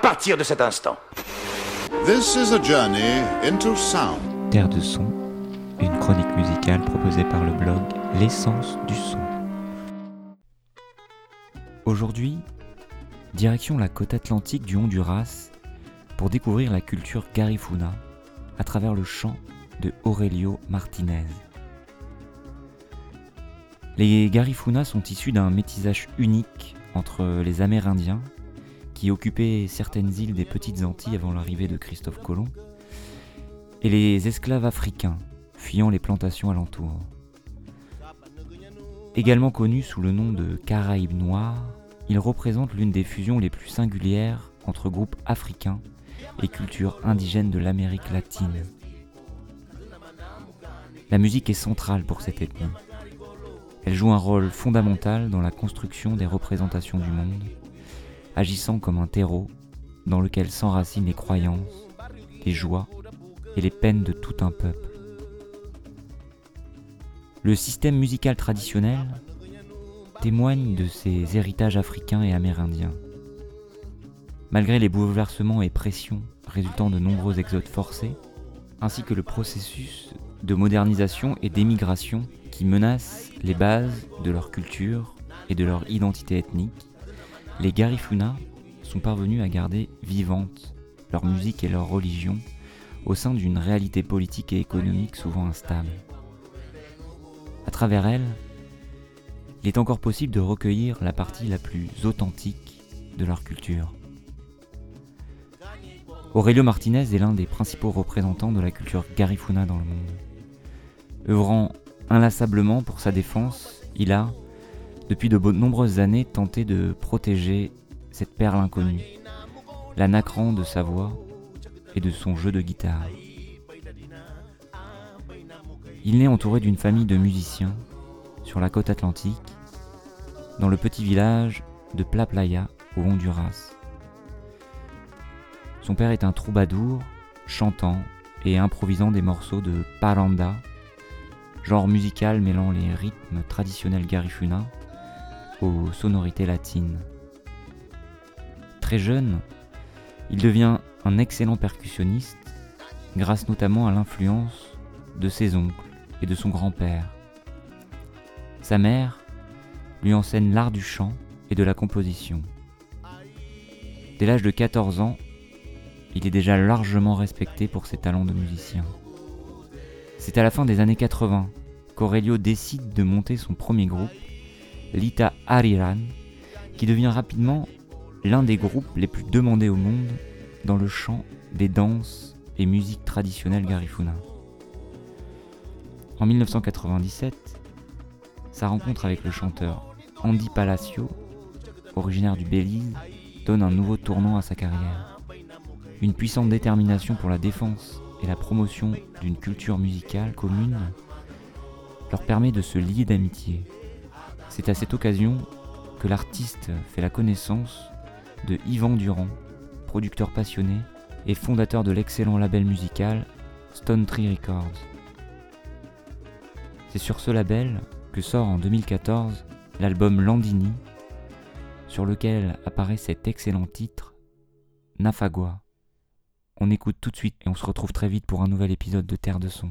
partir de cet instant. This is a journey into sound. Terre de son, une chronique musicale proposée par le blog L'essence du son. Aujourd'hui, direction la côte atlantique du Honduras pour découvrir la culture Garifuna à travers le chant de Aurelio Martinez. Les Garifuna sont issus d'un métissage unique entre les Amérindiens, qui occupaient certaines îles des Petites Antilles avant l'arrivée de Christophe Colomb, et les esclaves africains, fuyant les plantations alentours. Également connus sous le nom de Caraïbes noirs, ils représentent l'une des fusions les plus singulières entre groupes africains et cultures indigènes de l'Amérique latine. La musique est centrale pour cette ethnie. Elle joue un rôle fondamental dans la construction des représentations du monde, agissant comme un terreau dans lequel s'enracinent les croyances, les joies et les peines de tout un peuple. Le système musical traditionnel témoigne de ses héritages africains et amérindiens. Malgré les bouleversements et pressions résultant de nombreux exodes forcés, ainsi que le processus de modernisation et d'émigration qui menacent les bases de leur culture et de leur identité ethnique, les Garifuna sont parvenus à garder vivante leur musique et leur religion au sein d'une réalité politique et économique souvent instable. À travers elle, il est encore possible de recueillir la partie la plus authentique de leur culture. Aurelio Martinez est l'un des principaux représentants de la culture garifuna dans le monde. Œuvrant inlassablement pour sa défense, il a, depuis de nombreuses années, tenté de protéger cette perle inconnue, la nacrant de sa voix et de son jeu de guitare. Il naît entouré d'une famille de musiciens sur la côte atlantique, dans le petit village de Pla Playa au Honduras. Son père est un troubadour, chantant et improvisant des morceaux de paranda genre musical mêlant les rythmes traditionnels garifuna aux sonorités latines. Très jeune, il devient un excellent percussionniste grâce notamment à l'influence de ses oncles et de son grand-père. Sa mère lui enseigne l'art du chant et de la composition. Dès l'âge de 14 ans, il est déjà largement respecté pour ses talents de musicien. C'est à la fin des années 80 qu'Aurelio décide de monter son premier groupe, Lita Ariran, qui devient rapidement l'un des groupes les plus demandés au monde dans le chant des danses et musiques traditionnelles garifuna. En 1997, sa rencontre avec le chanteur Andy Palacio, originaire du Belize, donne un nouveau tournant à sa carrière. Une puissante détermination pour la défense et la promotion d'une culture musicale commune leur permet de se lier d'amitié. C'est à cette occasion que l'artiste fait la connaissance de Yvan Durand, producteur passionné et fondateur de l'excellent label musical Stone Tree Records. C'est sur ce label que sort en 2014 l'album Landini, sur lequel apparaît cet excellent titre, Nafagua. On écoute tout de suite et on se retrouve très vite pour un nouvel épisode de Terre de Son.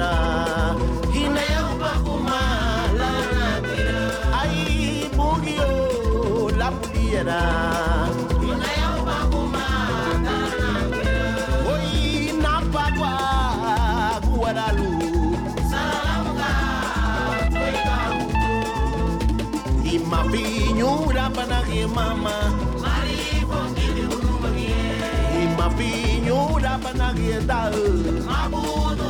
tira Hinayang pakumala na tira Ay bugyo la puliera Hinayang pakumala na tira Hoy napagwa guaralu Salamuka hoy kahuto Ima pinyura panagi mama Maripo kini urumagye Ima pinyura panagi edal Mabudo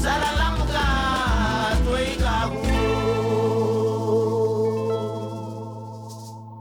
Salalam